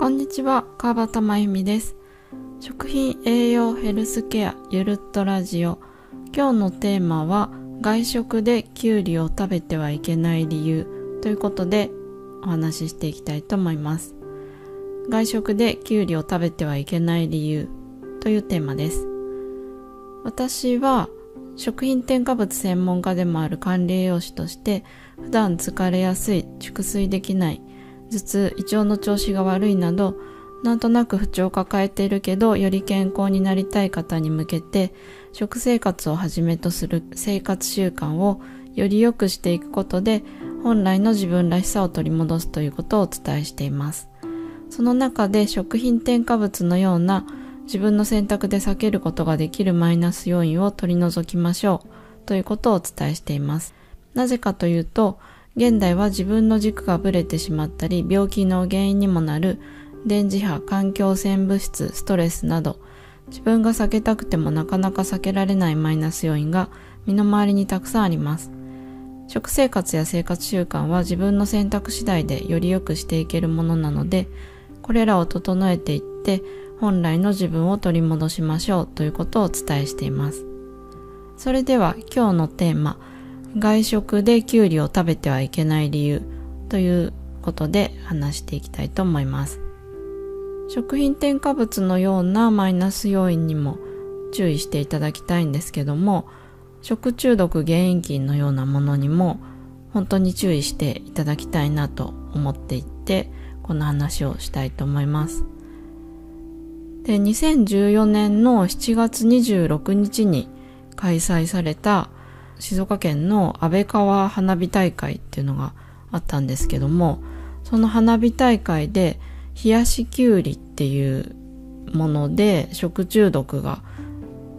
こんにちは川端真由美です。食品栄養ヘルスケアゆるっとラジオ。今日のテーマは外食できゅうりを食べてはいけない理由ということでお話ししていきたいと思います。外食できゅうりを食べてはいけない理由というテーマです。私は食品添加物専門家でもある管理栄養士として普段疲れやすい熟睡できない頭痛胃腸の調子が悪いなどなんとなく不調を抱えているけどより健康になりたい方に向けて食生活をはじめとする生活習慣をより良くしていくことで本来の自分らしさを取り戻すということをお伝えしています。その中で食品添加物のような自分の選択で避けることができるマイナス要因を取り除きましょうということをお伝えしています。なぜかというと現代は自分の軸がぶれてしまったり病気の原因にもなる電磁波環境汚染物質ストレスなど自分が避けたくてもなかなか避けられないマイナス要因が身の回りにたくさんあります。食生活や生活習慣は自分の選択次第でより良くしていけるものなのでこれらを整えていって本来の自分を取り戻しましょうということをお伝えしています。それでは今日のテーマ外食できゅうりを食べてはいけない理由ということで話していきたいと思います。食品添加物のようなマイナス要因にも注意していただきたいんですけども食中毒原因菌のようなものにも本当に注意していただきたいなと思っていてこの話をしたいと思います。で2014年の7月26日に開催された静岡県の安倍川花火大会っていうのがあったんですけどもその花火大会で冷やしきゅうりっていうもので食中毒が、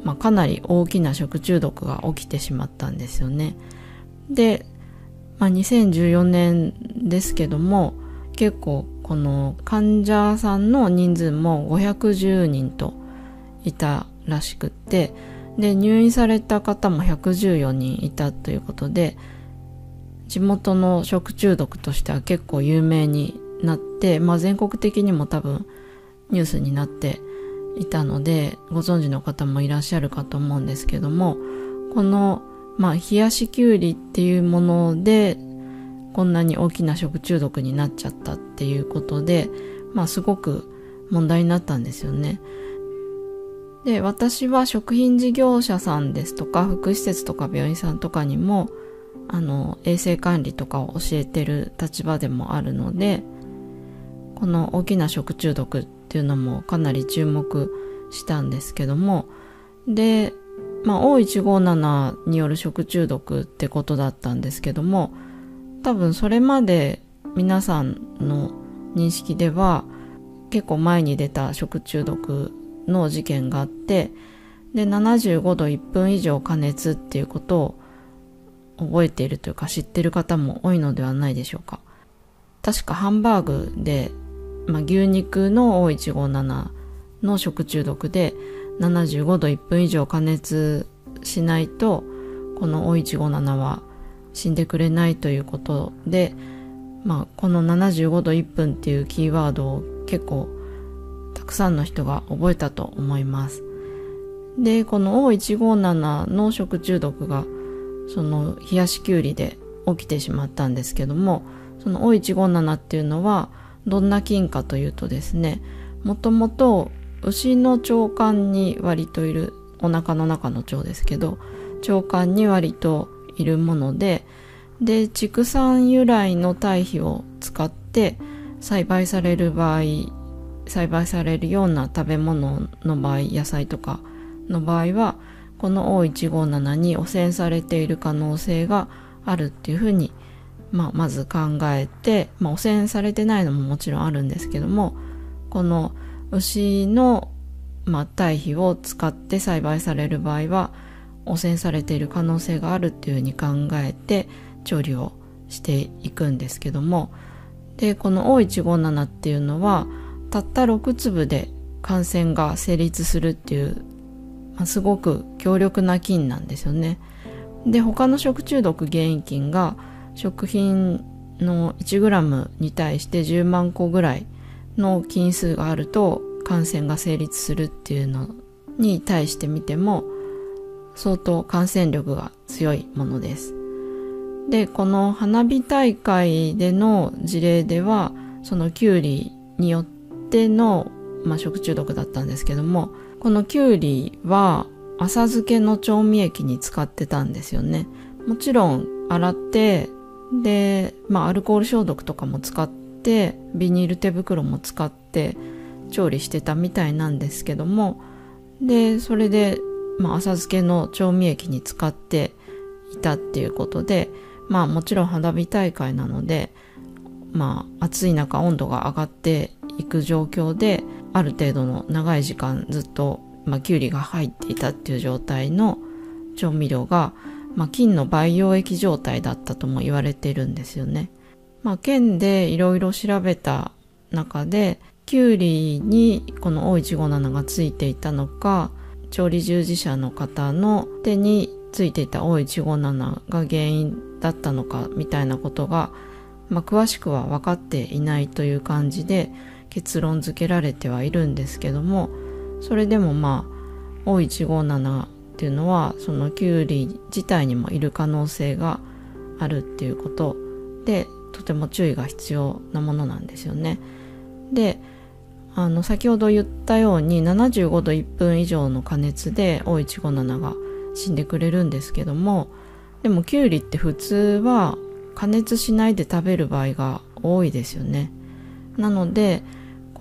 まあ、かなり大きな食中毒が起きてしまったんですよね。で、まあ、2014年ですけども結構この患者さんの人数も510人といたらしくってで入院された方も114人いたということで地元の食中毒としては結構有名になって、まあ、全国的にも多分ニュースになっていたのでご存知の方もいらっしゃるかと思うんですけどもこの、まあ、冷やしきゅうりっていうものでこんなに大きな食中毒になっちゃったっていうことで、まあ、すごく問題になったんですよね。で、私は食品事業者さんですとか、福祉施設とか病院さんとかにも、あの、衛生管理とかを教えてる立場でもあるので、この大きな食中毒っていうのもかなり注目したんですけども、で、まあ、O157 による食中毒ってことだったんですけども、多分それまで皆さんの認識では結構前に出た食中毒の事件があってで75度1分以上加熱っていうことを覚えているというか知ってる方も多いのではないでしょうか。確かハンバーグで、まあ、牛肉の O157 の食中毒で75度1分以上加熱しないとこの O157 は死んでくれないということで、まあ、この75度1分っていうキーワードを結構くさんの人が覚えたと思います。で、この O157 の食中毒がその冷やしきゅうりで起きてしまったんですけども、その O157 っていうのはどんな菌かというとですね、もともと牛の腸管に割といる、お腹の中の腸ですけど、腸管に割といるもので、で、畜産由来の堆肥を使って栽培される場合栽培されるような食べ物の場合野菜とかの場合はこの O157 に汚染されている可能性があるっていうふうに、まあ、まず考えて、まあ、汚染されてないのももちろんあるんですけどもこの牛の、まあ、堆肥を使って栽培される場合は汚染されている可能性があるっていうふうに考えて調理をしていくんですけどもでこの O157 っていうのはたった6粒で感染が成立するっていう、まあ、すごく強力な菌なんですよね。で他の食中毒原因菌が食品の 1g に対して10万個ぐらいの菌数があると感染が成立するっていうのに対してみても相当感染力が強いものです。で、この花火大会での事例ではそのキュウリによっての、まあ、食中毒だったんですけどもこのキュウリは浅漬けの調味液に使ってたんですよね。もちろん洗ってで、まあ、アルコール消毒とかも使ってビニール手袋も使って調理してたみたいなんですけどもでそれで、まあ、浅漬けの調味液に使っていたっていうことでまあもちろん花火大会なのでまあ暑い中温度が上がっていく状況である程度の長い時間ずっと、まあ、キュウリが入っていたっていう状態の調味料がまあ、菌の培養液状態だったとも言われているんですよね。まあ、県でいろいろ調べた中で、キュウリにこの O157 がついていたのか、調理従事者の方の手についていた O157 が原因だったのかみたいなことが、まあ、詳しくは分かっていないという感じで結論付けられてはいるんですけどもそれでもまあ O157 っていうのはそのキュウリ自体にもいる可能性があるっていうことでとても注意が必要なものなんですよね。であの先ほど言ったように75度1分以上の加熱で O157 が死んでくれるんですけどもでもキュウリって普通は加熱しないで食べる場合が多いですよね。なので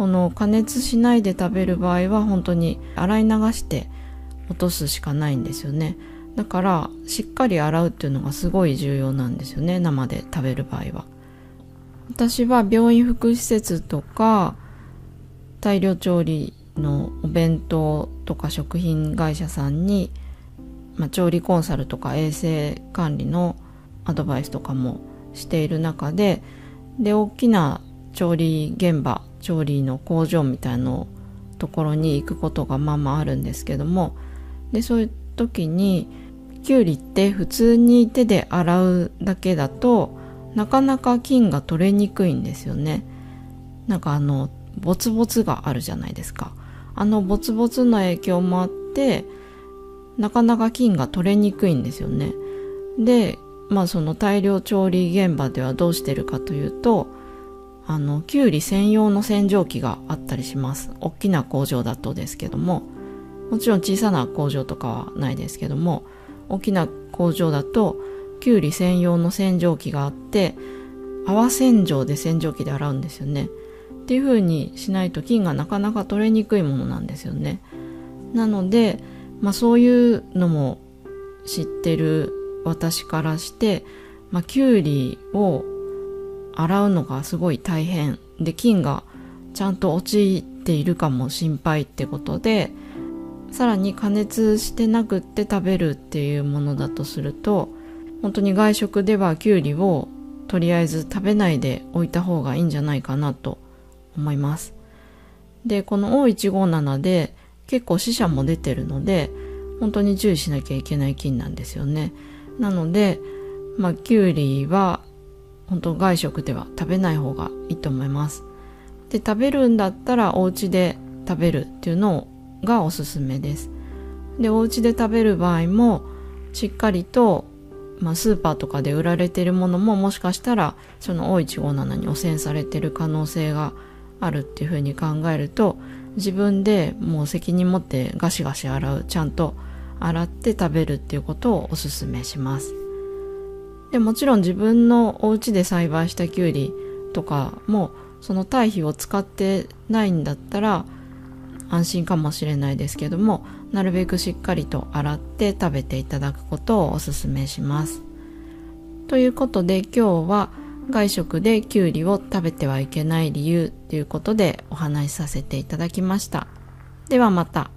この加熱しないで食べる場合は本当に洗い流して落とすしかないんですよね。だからしっかり洗うっていうのがすごい重要なんですよね。生で食べる場合は。私は病院福祉施設とか大量調理のお弁当とか食品会社さんに、まあ、調理コンサルとか衛生管理のアドバイスとかもしている中でで大きな調理現場調理の工場みたいなところに行くことがまあまああるんですけどもでそういう時にきゅうりって普通に手で洗うだけだとなかなか菌が取れにくいんですよね。なんかあのボツボツがあるじゃないですか。あのボツボツの影響もあってなかなか菌が取れにくいんですよね。でまあその大量調理現場ではどうしてるかというとあのきゅうり専用の洗浄機があったりします。大きな工場だとですけども。もちろん小さな工場とかはないですけども。大きな工場だときゅうり専用の洗浄機があって泡洗浄で洗浄機で洗うんですよね。っていう風にしないと菌がなかなか取れにくいものなんですよね。なので、まあ、そういうのも知ってる私からして、まあ、きゅうりを洗うのがすごい大変で菌がちゃんと落ちているかも心配ってことでさらに加熱してなくって食べるっていうものだとすると本当に外食ではきゅうりをとりあえず食べないでおいた方がいいんじゃないかなと思います。でこの O157 で結構死者も出てるので本当に注意しなきゃいけない菌なんですよね。なのでまあきゅうりは本当外食では食べない方がいいと思いますで食べるんだったらお家で食べるっていうのがおすすめです。で、お家で食べる場合も、しっかりと、まあ、スーパーとかで売られてるものももしかしたら、その O157 に汚染されてる可能性があるっていうふうに考えると、自分でもう責任持ってガシガシ洗う、ちゃんと洗って食べるっていうことをおすすめします。でもちろん自分のお家で栽培したきゅうりとかもその堆肥を使ってないんだったら安心かもしれないですけどもなるべくしっかりと洗って食べていただくことをおすすめします。ということで今日は外食できゅうりを食べてはいけない理由ということでお話しさせていただきました。ではまた。